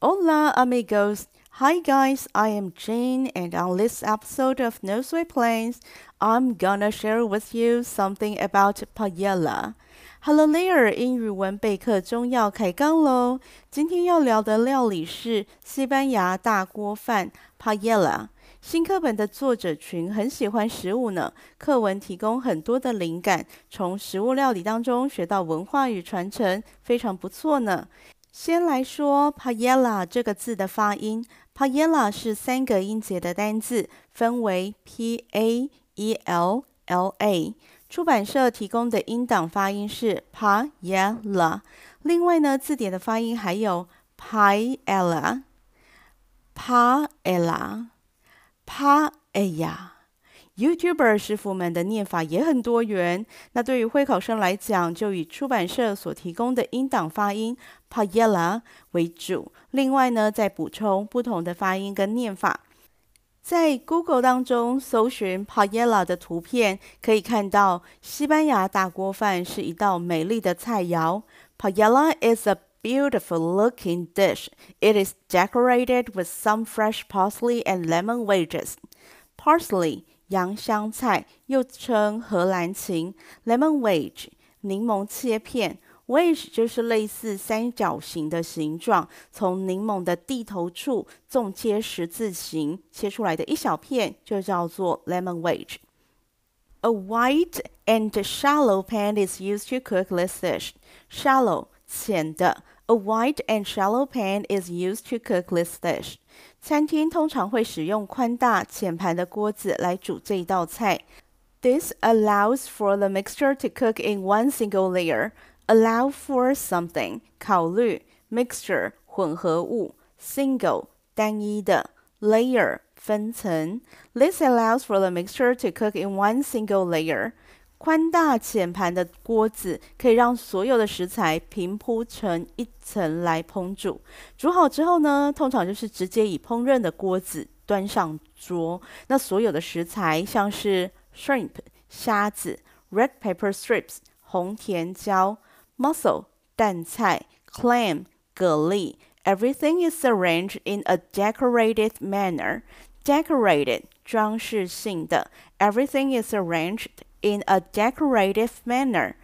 Hola, amigos. Hi, guys. I am Jane, and on this episode of No Sweat Plains, I'm gonna share with you something about paella. Hello there，英语文备课中要开杠喽。今天要聊的料理是西班牙大锅饭 paella。新课本的作者群很喜欢食物呢，课文提供很多的灵感，从食物料理当中学到文化与传承，非常不错呢。 先来说 paella 这个字的发音，paella 是三个音节的单字，分为 p a e l l a。出版社提供的音档发音是 paella。另外呢，字典的发音还有 paella、paella、paella。YouTuber 师傅们的念法也很多元。那对于会考生来讲，就以出版社所提供的音档发音 paella 为主。另外呢，再补充不同的发音跟念法。在 Google 当中搜寻 paella 的图片，可以看到西班牙大锅饭是一道美丽的菜肴。Paella is a beautiful looking dish. It is decorated with some fresh parsley and lemon wedges. Parsley 洋香菜又称荷兰芹，lemon wedge 柠檬切片，wedge 就是类似三角形的形状，从柠檬的蒂头处纵切十字形切出来的一小片，就叫做 lemon wedge。A wide and shallow pan is used to cook this dish. Shallow 浅的，a wide and shallow pan is used to cook this dish. 餐厅通常会使用宽大浅盘的锅子来煮这一道菜。This allows for the mixture to cook in one single layer. Allow for something 考虑 mixture 混合物 single 单一的 layer 分层。This allows for the mixture to cook in one single layer. 宽大浅盘的锅子可以让所有的食材平铺成一层来烹煮。煮好之后呢，通常就是直接以烹饪的锅子端上桌。那所有的食材像是 shrimp 虾子、red pepper strips 红甜椒、mussel 淡菜、clam 蛤蜊，everything is arranged in a decorated manner. Decorated 装饰性的，everything is arranged In a decorative manner，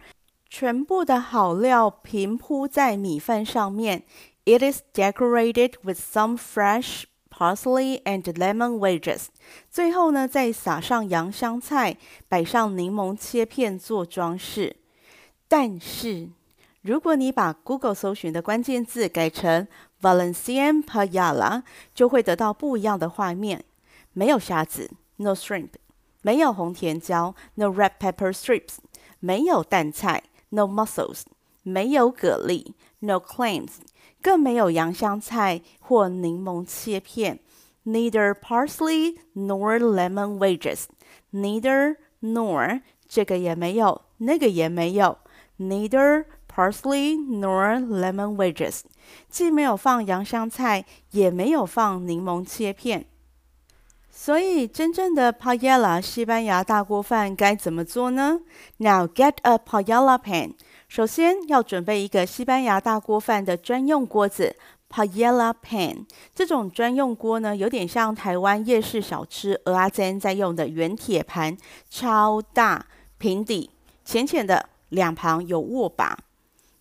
全部的好料平铺在米饭上面。It is decorated with some fresh parsley and lemon wedges。最后呢，再撒上洋香菜，摆上柠檬切片做装饰。但是，如果你把 Google 搜寻的关键字改成 Valencian paella，就会得到不一样的画面。没有虾子，no shrimp。没有红甜椒，no red pepper strips；没有淡菜，no mussels；没有蛤蜊，no clams；更没有洋香菜或柠檬切片，neither parsley nor lemon wedges。neither nor 这个也没有，那个也没有，neither parsley nor lemon wedges，既没有放洋香菜，也没有放柠檬切片。 所以，真正的 paella 西班牙大锅饭该怎么做呢？Now get a paella pan。首先要准备一个西班牙大锅饭的专用锅子 paella pan。这种专用锅呢，有点像台湾夜市小吃蚵仔煎在用的圆铁盘，超大，平底，浅浅的，两旁有握把。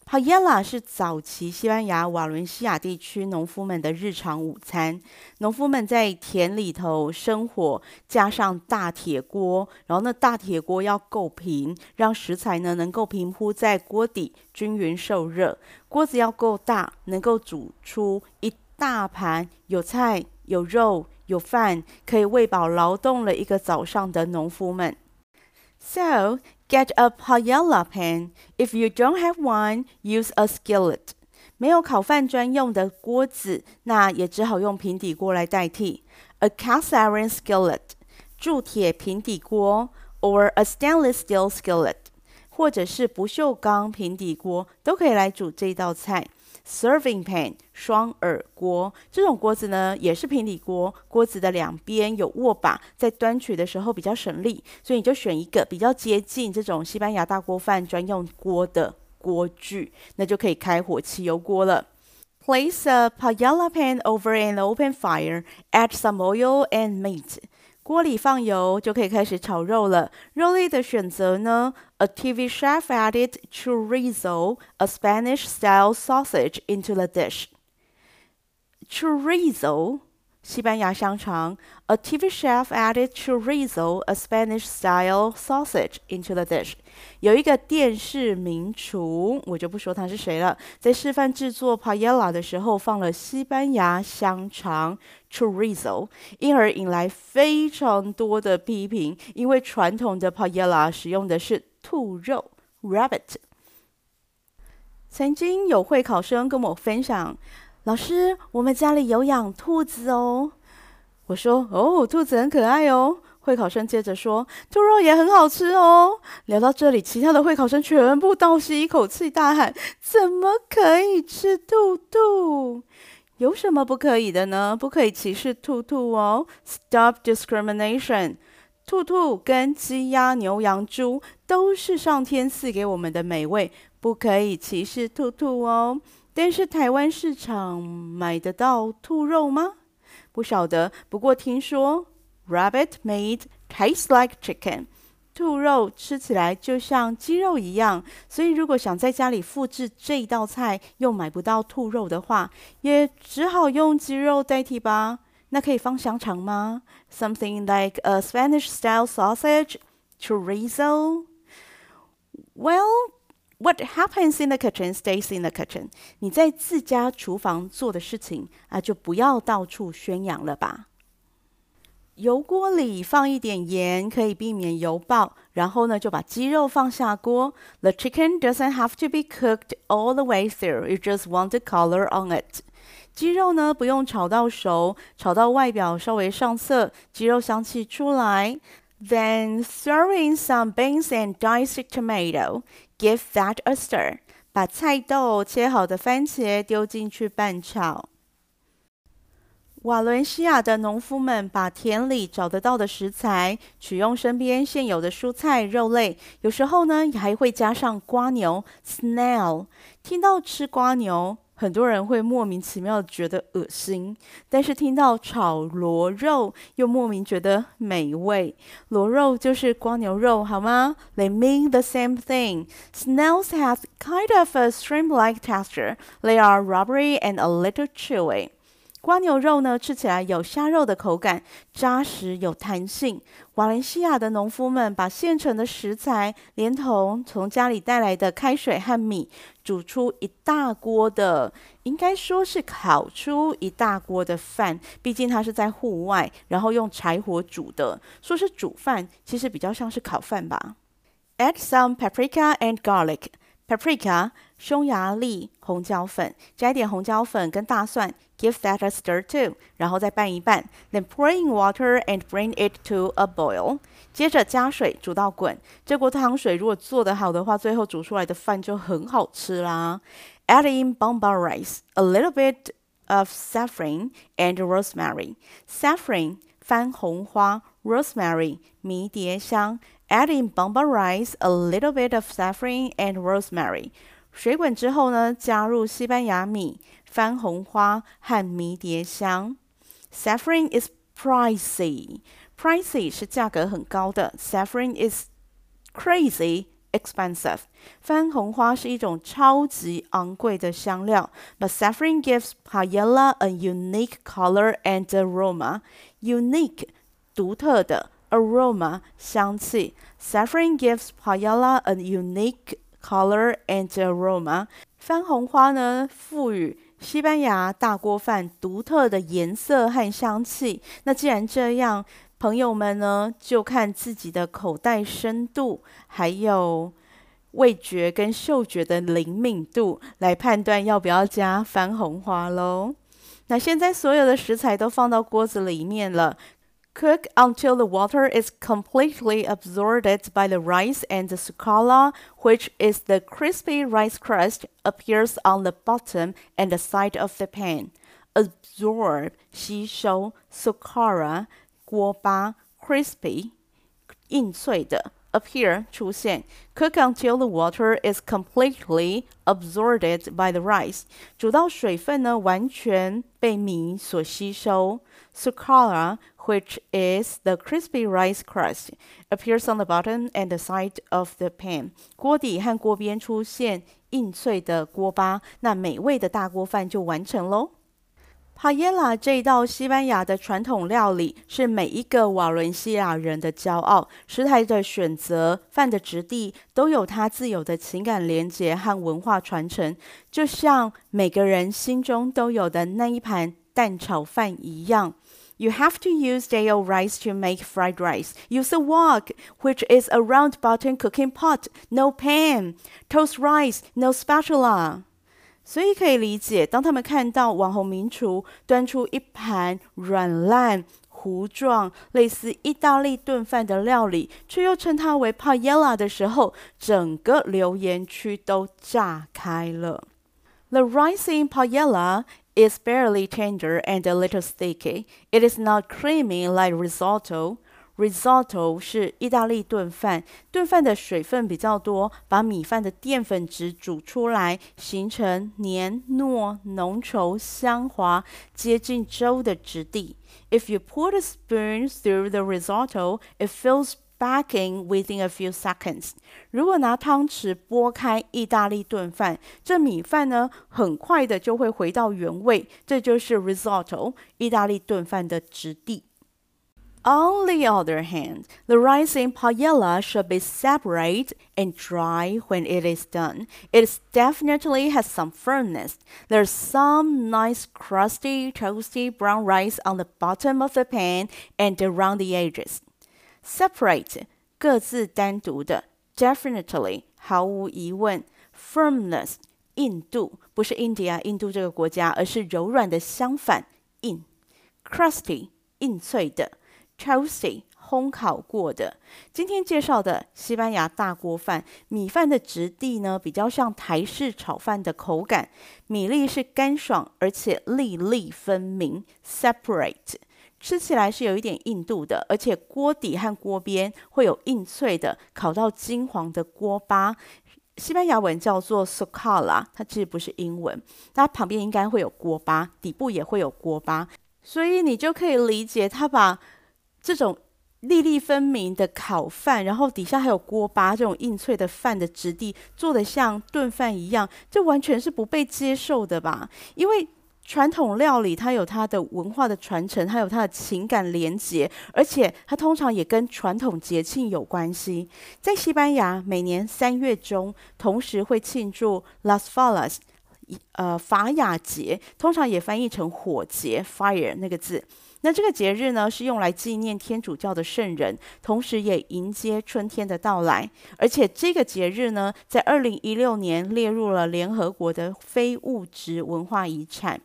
Paella 是早期西班牙瓦伦西亚地区农夫们的日常午餐。农夫们在田里头生火，加上大铁锅，然后那大铁锅要够平，让食材呢能够平铺在锅底，均匀受热。锅子要够大，能够煮出一大盘有菜、有肉、有饭，可以喂饱劳动了一个早上的农夫们。So Get a paella pan. If you don't have one, use a skillet. 没有烤饭专用的锅子，那也只好用平底锅来代替。A cast iron skillet，铸铁平底锅，or a stainless steel skillet，或者是不锈钢平底锅，都可以来煮这道菜。 Serving pan 双耳锅，这种锅子呢也是平底锅，锅子的两边有握把，在端取的时候比较省力，所以你就选一个比较接近这种西班牙大锅饭专用锅的锅具，那就可以开火汽油锅了。Place a paella pan over an open fire. Add some oil and meat. 锅里放油就可以开始炒肉了。肉类的选择呢？A TV chef added chorizo, a Spanish-style sausage, into the dish. Chorizo. 西班牙香肠，A TV chef added chorizo, a Spanish-style sausage, into the dish。有一个电视名厨，我就不说他是谁了，在示范制作 paella 的时候放了西班牙香肠 chorizo，因而引来非常多的批评，因为传统的 paella 使用的是兔肉 rabbit。曾经有会考生跟我分享。老师，我们家里有养兔子哦。我说：哦，兔子很可爱哦。会考生接着说：兔肉也很好吃哦。聊到这里，其他的会考生全部倒吸一口气，大喊：怎么可以吃兔兔？有什么不可以的呢？不可以歧视兔兔哦。Stop discrimination。兔兔跟鸡鸭牛羊猪都是上天赐给我们的美味，不可以歧视兔兔哦。但是台湾市场买得到兔肉吗？不晓得。不过听说 rabbit meat tastes like chicken，兔肉吃起来就像鸡肉一样。所以如果想在家里复制这一道菜，又买不到兔肉的话，也只好用鸡肉代替吧。那可以放香肠吗？Something like a Spanish-style sausage, chorizo. Well. What happens in the kitchen stays in the kitchen。你在自家厨房做的事情啊，就不要到处宣扬了吧。油锅里放一点盐，可以避免油爆。然后呢，就把鸡肉放下锅。The chicken doesn't have to be cooked all the way through. You just want the color on it。鸡肉呢，不用炒到熟，炒到外表稍微上色，鸡肉香气出来。Then throw in some beans and diced tomato. Give that a stir. 把菜豆、切好的番茄丢进去拌炒。瓦伦西亚的农夫们把田里找得到的食材，取用身边现有的蔬菜、肉类，有时候呢，也还会加上蜗牛 （snail）。听到吃蜗牛，很多人会莫名其妙的觉得恶心，但是听到炒螺肉又莫名觉得美味。螺肉就是光牛肉，好吗？They mean the same thing. Snails have kind of a shrimp-like texture. They are rubbery and a little chewy. 瓜牛肉呢，吃起来有虾肉的口感，扎实有弹性。瓦伦西亚的农夫们把现成的食材，连同从家里带来的开水和米，煮出一大锅的，应该说是烤出一大锅的饭。毕竟它是在户外，然后用柴火煮的，说是煮饭，其实比较像是烤饭吧。Add some paprika and garlic. Paprika，匈牙利红椒粉，加一点红椒粉跟大蒜，give that a stir too，然后再拌一拌，then pour in water and bring it to a boil。接着加水煮到滚。这锅汤水如果做得好的话，最后煮出来的饭就很好吃啦。Add in bomba rice，a little bit of saffron and rosemary。Saffron，番红花，rosemary，迷迭香。 Add in bomba rice, a little bit of saffron and rosemary。水滚之后呢，加入西班牙米、番红花和迷迭香。Saffron is pricey. Pricey 是价格很高的。Saffron is crazy expensive. 番红花是一种超级昂贵的香料。But saffron gives paella a unique color and aroma. Unique 独特的。 aroma 香气，saffron gives paella a unique color and aroma。番红花呢，赋予西班牙大锅饭独特的颜色和香气。那既然这样，朋友们呢，就看自己的口袋深度，还有味觉跟嗅觉的灵敏度，来判断要不要加番红花喽。那现在所有的食材都放到锅子里面了。Cook until the water is completely absorbed by the rice and the sucala, which is the crispy rice crust, appears on the bottom and the side of the pan. Absorb 吸收，sucala 锅巴，crispy 硬脆的 appear 出现，cook until the water is completely absorbed by the rice，煮到水分呢完全被米所吸收。Sukara, which is the crispy rice crust, appears on the bottom and the side of the pan。锅底和锅边出现硬脆的锅巴，那美味的大锅饭就完成喽。Paella 这一道西班牙的传统料理是每一个瓦伦西亚人的骄傲。食材的选择、饭的质地都有它自有的情感连结和文化传承，就像每个人心中都有的那一盘蛋炒饭一样。You have to use day old rice to make fried rice. Use a wok, which is a round bottom cooking pot, no pan. Toast rice, no spatula. 所以可以理解，当他们看到网红名厨端出一盘软烂糊状、类似意大利炖饭的料理，却又称它为 paella 的时候，整个留言区都炸开了。The rice in paella is barely tender and a little sticky. It is not creamy like risotto. Risotto 是意大利炖饭，炖饭的水分比较多，把米饭的淀粉质煮出来，形成黏糯、浓稠、香滑、接近粥的质地。If you put a spoon through the risotto, it feels backing within a few seconds。如果拿汤匙拨开意大利炖饭，这米饭呢，很快的就会回到原位，这就是 risotto 意大利炖饭的质地。On the other hand, the rice in paella should be separate and dry when it is done. It definitely has some firmness. There's some nice crusty, toasty brown rice on the bottom of the pan and around the edges. Separate 各自单独的，definitely 毫无疑问，firmness 印度不是 India 印度这个国家，而是柔软的相反硬，crusty 硬脆的。Toasty 烘烤过的。今天介绍的西班牙大锅饭，米饭的质地呢，比较像台式炒饭的口感，米粒是干爽而且粒粒分明，separate，吃起来是有一点硬度的，而且锅底和锅边会有硬脆的烤到金黄的锅巴。西班牙文叫做 socala，它其实不是英文，它旁边应该会有锅巴，底部也会有锅巴，所以你就可以理解它把。这种粒粒分明的烤饭，然后底下还有锅巴，这种硬脆的饭的质地做得像炖饭一样，这完全是不被接受的吧？因为传统料理它有它的文化的传承，它有它的情感连结，而且它通常也跟传统节庆有关系。在西班牙，每年三月中同时会庆祝 Las f a l a s 呃，法雅节，通常也翻译成火节 （fire） 那个字。那这个节日呢，是用来纪念天主教的圣人，同时也迎接春天的到来。而且这个节日呢，在二零一六年列入了联合国的非物质文化遗产。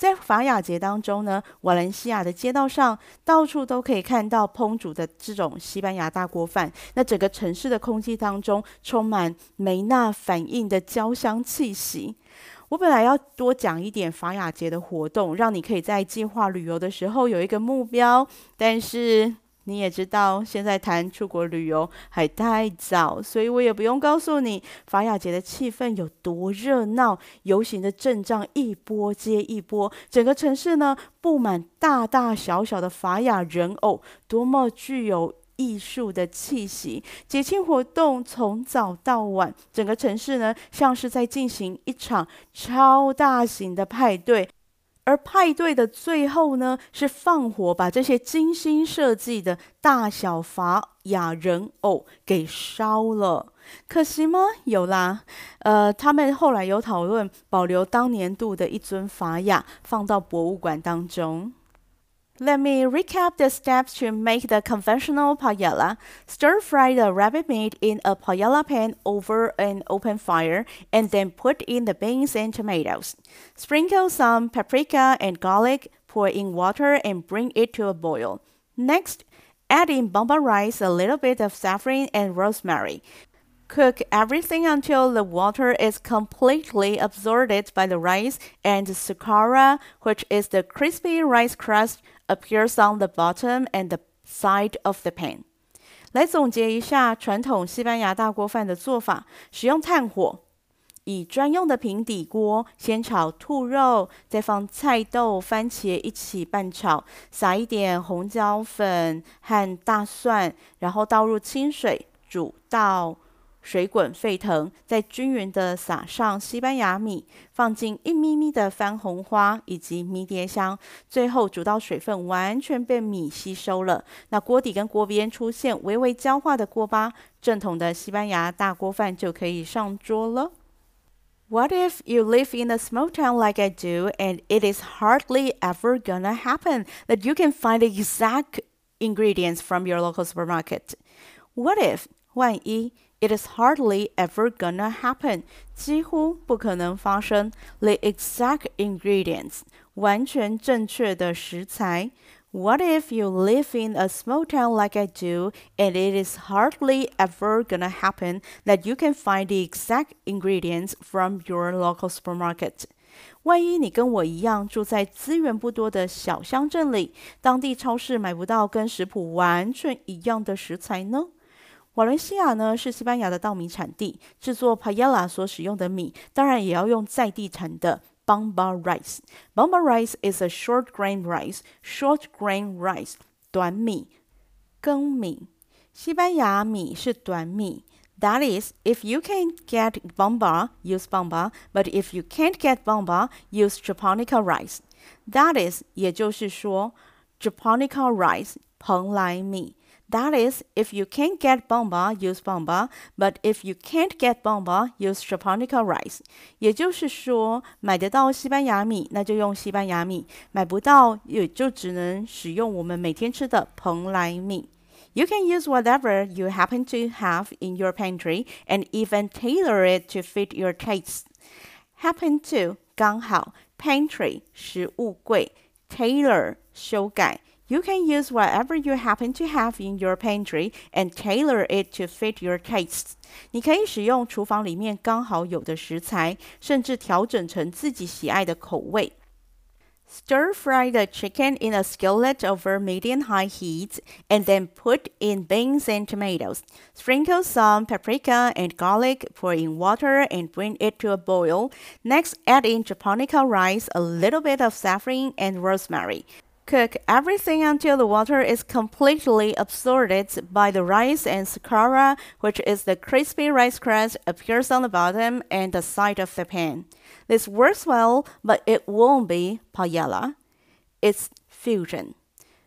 在法雅节当中呢，瓦伦西亚的街道上到处都可以看到烹煮的这种西班牙大锅饭。那整个城市的空气当中充满梅纳反应的焦香气息。我本来要多讲一点法雅节的活动，让你可以在计划旅游的时候有一个目标。但是你也知道，现在谈出国旅游还太早，所以我也不用告诉你法雅节的气氛有多热闹，游行的阵仗一波接一波，整个城市呢布满大大小小的法雅人偶，多么具有。艺术的气息，节庆活动从早到晚，整个城市呢像是在进行一场超大型的派对，而派对的最后呢是放火，把这些精心设计的大小法雅人偶给烧了。可惜吗？有啦，呃，他们后来有讨论保留当年度的一尊法雅，放到博物馆当中。Let me recap the steps to make the conventional paella. Stir fry the rabbit meat in a paella pan over an open fire, and then put in the beans and tomatoes. Sprinkle some paprika and garlic, pour in water, and bring it to a boil. Next, add in bomba rice, a little bit of saffron, and rosemary. Cook everything until the water is completely absorbed by the rice and sukara, which is the crispy rice crust appears on the bottom and the side of the pan. 来总结一下传统西班牙大锅饭的做法：使用炭火，以专用的平底锅先炒兔肉，再放菜豆、番茄一起拌炒，撒一点红椒粉和大蒜，然后倒入清水煮到水滚沸腾，再均匀的撒上西班牙米，放进一咪咪的番红花以及迷迭香，最后煮到水分完全被米吸收了，那锅底跟锅边出现微微焦化的锅巴，正统的西班牙大锅饭就可以上桌了。What if you live in a small town like I do, and it is hardly ever gonna happen that you can find the exact ingredients from your local supermarket? What if 万一 ？It is hardly ever gonna happen，几乎不可能发生。The exact ingredients，完全正确的食材。What if you live in a small town like I do, and it is hardly ever gonna happen that you can find the exact ingredients from your local supermarket？万一你跟我一样住在资源不多的小乡镇里，当地超市买不到跟食谱完全一样的食材呢？ 瓦伦西亚呢是西班牙的稻米产地，制作 paella 所使用的米，当然也要用在地产的 Bamba rice。Bamba rice is a short grain rice. Short grain rice，短米、粳米。西班牙米是短米。That is, if you can get Bamba, use Bamba. But if you can't get Bamba, use Japonica rice. That is，也就是说，Japonica rice，蓬莱米。That is, if you can't get Bamba, use Bamba. But if you can't get Bamba, use Japonica rice. 也就是说，买得到西班牙米，那就用西班牙米；买不到，也就只能使用我们每天吃的蓬莱米。You can use whatever you happen to have in your pantry, and even tailor it to fit your taste. Happen to 刚好，pantry 食物柜，tailor 修改。 You can use whatever you happen to have in your pantry and tailor it to fit your tastes. 你可以使用厨房里面刚好有的食材，甚至调整成自己喜爱的口味。Stir fry the chicken in a skillet over medium-high heat, and then put in beans and tomatoes. Sprinkle some paprika and garlic, pour in water, and bring it to a boil. Next, add in japonica rice, a little bit of saffron, and rosemary. Cook everything until the water is completely absorbed by the rice and scara, which is the crispy rice crust appears on the bottom and the side of the pan. This works well, but it won't be paella. It's fusion.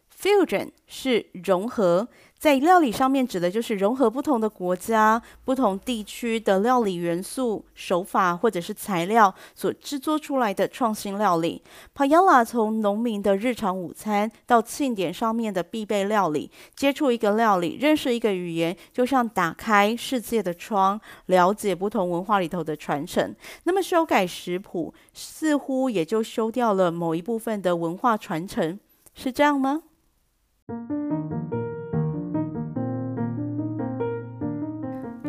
Fusion 是融合。 在料理上面指的就是融合不同的国家、不同地区的料理元素、手法或者是材料所制作出来的创新料理。Paya 从农民的日常午餐到庆典上面的必备料理，接触一个料理、认识一个语言，就像打开世界的窗，了解不同文化里头的传承。那么修改食谱，似乎也就修掉了某一部分的文化传承，是这样吗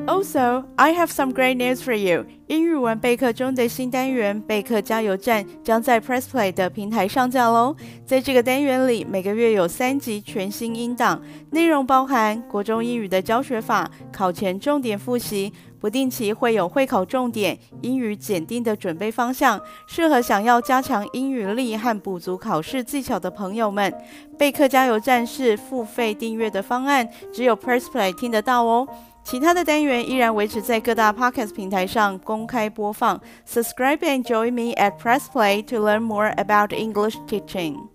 ？Also, I have some great news for you. 英语文备课中的新单元备课加油站将在 Press Play 的平台上架喽。在这个单元里，每个月有三集全新音档，内容包含国中英语的教学法、考前重点复习，不定期会有会考重点、英语检定的准备方向，适合想要加强英语力和补足考试技巧的朋友们。备课加油站是付费订阅的方案，只有 Press Play 听得到哦。其他的单元依然维持在各大 podcast 平台上公开播放。Subscribe and join me at Press Play to learn more about English teaching.